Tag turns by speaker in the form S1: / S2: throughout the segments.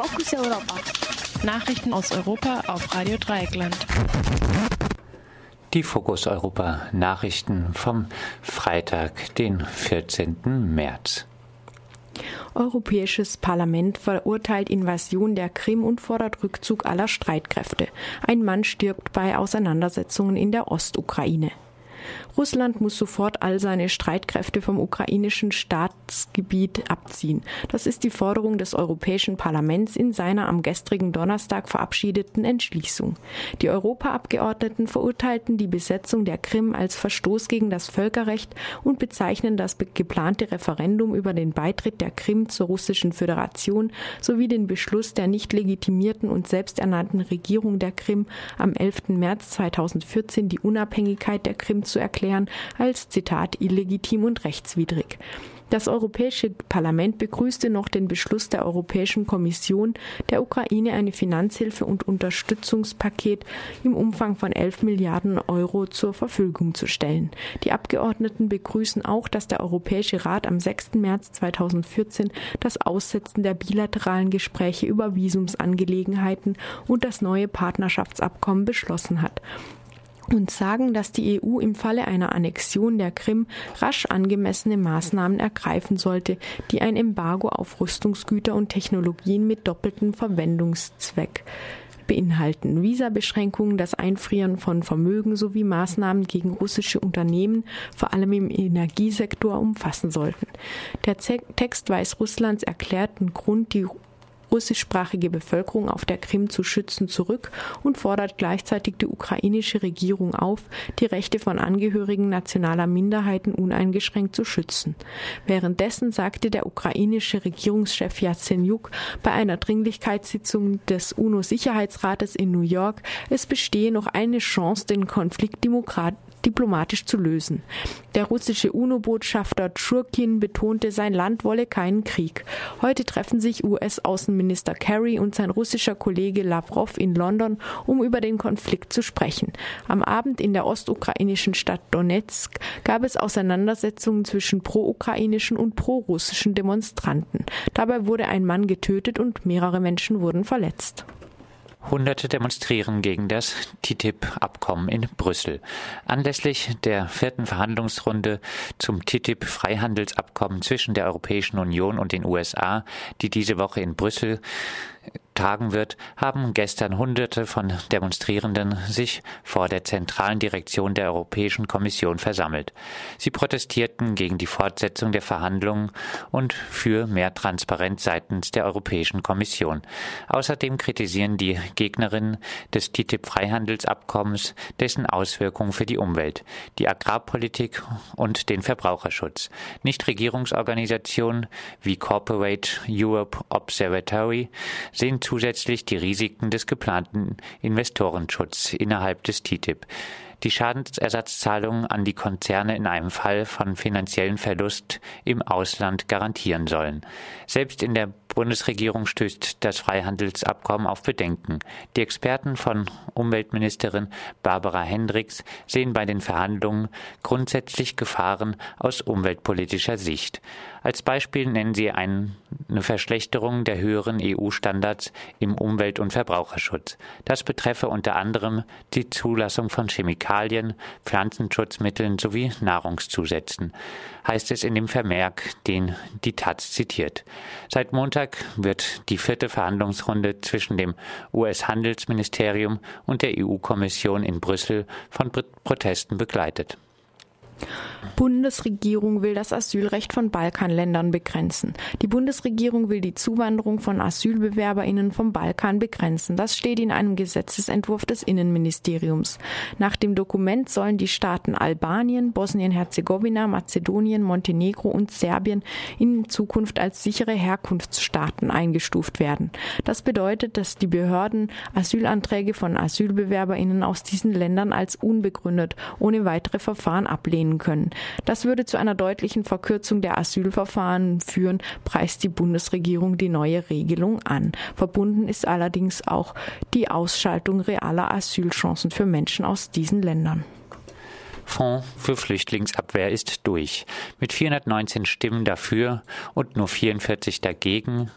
S1: Fokus Europa.
S2: Nachrichten aus Europa auf Radio Dreieckland.
S3: Die Fokus Europa Nachrichten vom Freitag, den 14. März.
S2: Europäisches Parlament verurteilt Invasion der Krim und fordert Rückzug aller Streitkräfte. Ein Mann stirbt bei Auseinandersetzungen in der Ostukraine. Russland muss sofort all seine Streitkräfte vom ukrainischen Staatsgebiet abziehen. Das ist die Forderung des Europäischen Parlaments in seiner am gestrigen Donnerstag verabschiedeten Entschließung. Die Europaabgeordneten verurteilten die Besetzung der Krim als Verstoß gegen das Völkerrecht und bezeichnen das geplante Referendum über den Beitritt der Krim zur Russischen Föderation sowie den Beschluss der nicht legitimierten und selbsternannten Regierung der Krim am 11. März 2014 die Unabhängigkeit der Krim zu erklären als Zitat illegitim und rechtswidrig. Das Europäische Parlament begrüßte noch den Beschluss der Europäischen Kommission, der Ukraine eine Finanzhilfe und Unterstützungspaket im Umfang von 11 Milliarden Euro zur Verfügung zu stellen. Die Abgeordneten begrüßen auch, dass der Europäische Rat am 6. März 2014 das Aussetzen der bilateralen Gespräche über Visumsangelegenheiten und das neue Partnerschaftsabkommen beschlossen hat und sagen, dass die EU im Falle einer Annexion der Krim rasch angemessene Maßnahmen ergreifen sollte, die ein Embargo auf Rüstungsgüter und Technologien mit doppeltem Verwendungszweck beinhalten Visabeschränkungen, das Einfrieren von Vermögen sowie Maßnahmen gegen russische Unternehmen, vor allem im Energiesektor, umfassen sollten. Der Text weist Russlands erklärten Grund, die russischsprachige Bevölkerung auf der Krim zu schützen, zurück und fordert gleichzeitig die ukrainische Regierung auf, die Rechte von Angehörigen nationaler Minderheiten uneingeschränkt zu schützen. Währenddessen sagte der ukrainische Regierungschef Yatsenyuk bei einer Dringlichkeitssitzung des UNO-Sicherheitsrates in New York, es bestehe noch eine Chance, den Konflikt diplomatisch zu lösen. Der russische UNO-Botschafter Tschurkin betonte, sein Land wolle keinen Krieg. Heute treffen sich US-Außenminister Kerry und sein russischer Kollege Lavrov in London, um über den Konflikt zu sprechen. Am Abend in der ostukrainischen Stadt Donetsk gab es Auseinandersetzungen zwischen pro-ukrainischen und pro-russischen Demonstranten. Dabei wurde ein Mann getötet und mehrere Menschen wurden verletzt.
S3: Hunderte demonstrieren gegen das TTIP-Abkommen in Brüssel. Anlässlich der vierten Verhandlungsrunde zum TTIP-Freihandelsabkommen zwischen der Europäischen Union und den USA, die diese Woche in Brüssel tagen wird, haben gestern Hunderte von Demonstrierenden sich vor der zentralen Direktion der Europäischen Kommission versammelt. Sie protestierten gegen die Fortsetzung der Verhandlungen und für mehr Transparenz seitens der Europäischen Kommission. Außerdem kritisieren die Gegnerinnen des TTIP-Freihandelsabkommens dessen Auswirkungen für die Umwelt, die Agrarpolitik und den Verbraucherschutz. Nichtregierungsorganisationen wie Corporate Europe Observatory sehen zusätzlich die Risiken des geplanten Investorenschutzes innerhalb des TTIP die Schadensersatzzahlungen an die Konzerne in einem Fall von finanziellen Verlust im Ausland garantieren sollen. Selbst in der Bundesregierung stößt das Freihandelsabkommen auf Bedenken. Die Experten von Umweltministerin Barbara Hendricks sehen bei den Verhandlungen grundsätzlich Gefahren aus umweltpolitischer Sicht. Als Beispiel nennen sie eine Verschlechterung der höheren EU-Standards im Umwelt- und Verbraucherschutz. Das betreffe unter anderem die Zulassung von Chemikalien, Pflanzenschutzmitteln sowie Nahrungszusätzen, heißt es in dem Vermerk, den die Taz zitiert. Seit Montag wird die vierte Verhandlungsrunde zwischen dem US-Handelsministerium und der EU-Kommission in Brüssel von Protesten begleitet.
S2: Bundesregierung will das Asylrecht von Balkanländern begrenzen. Die Bundesregierung will die Zuwanderung von Asylbewerberinnen vom Balkan begrenzen. Das steht in einem Gesetzesentwurf des Innenministeriums. Nach dem Dokument sollen die Staaten Albanien, Bosnien-Herzegowina, Mazedonien, Montenegro und Serbien in Zukunft als sichere Herkunftsstaaten eingestuft werden. Das bedeutet, dass die Behörden Asylanträge von Asylbewerberinnen aus diesen Ländern als unbegründet ohne weitere Verfahren ablehnen ablehnen können. Das würde zu einer deutlichen Verkürzung der Asylverfahren führen, preist die Bundesregierung die neue Regelung an. Verbunden ist allerdings auch die Ausschaltung realer Asylchancen für Menschen aus diesen Ländern.
S3: Fonds für Flüchtlingsabwehr ist durch. Mit 419 Stimmen dafür und nur 44 dagegen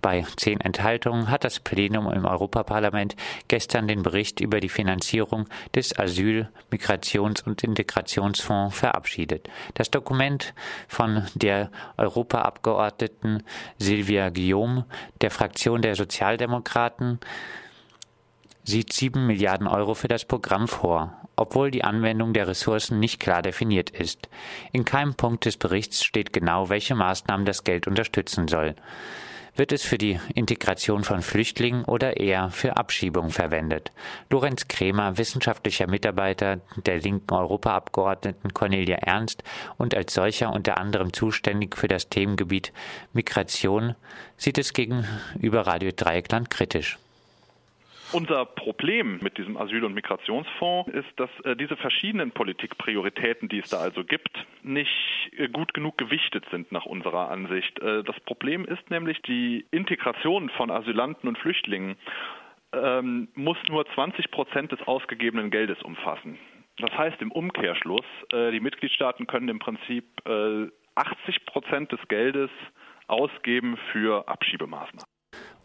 S3: bei zehn Enthaltungen hat das Plenum im Europaparlament gestern den Bericht über die Finanzierung des Asyl-, Migrations- und Integrationsfonds verabschiedet. Das Dokument von der Europaabgeordneten Silvia Guillaume der Fraktion der Sozialdemokraten sieht sieben Milliarden Euro für das Programm vor, obwohl die Anwendung der Ressourcen nicht klar definiert ist. In keinem Punkt des Berichts steht genau, welche Maßnahmen das Geld unterstützen soll. Wird es für die Integration von Flüchtlingen oder eher für Abschiebung verwendet? Lorenz Kremer, wissenschaftlicher Mitarbeiter der linken Europaabgeordneten Cornelia Ernst und als solcher unter anderem zuständig für das Themengebiet Migration, sieht es gegenüber Radio Dreieckland kritisch.
S1: Unser Problem mit diesem Asyl- und Migrationsfonds ist, dass äh, diese verschiedenen Politikprioritäten, die es da also gibt, nicht äh, gut genug gewichtet sind nach unserer Ansicht. Äh, das Problem ist nämlich die Integration von Asylanten und Flüchtlingen ähm, muss nur 20 Prozent des ausgegebenen Geldes umfassen. Das heißt im Umkehrschluss, äh, die Mitgliedstaaten können im Prinzip 80 äh, Prozent des Geldes ausgeben für Abschiebemaßnahmen.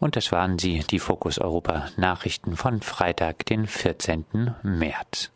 S3: Und das waren sie, die Fokus Europa Nachrichten von Freitag, den 14. März.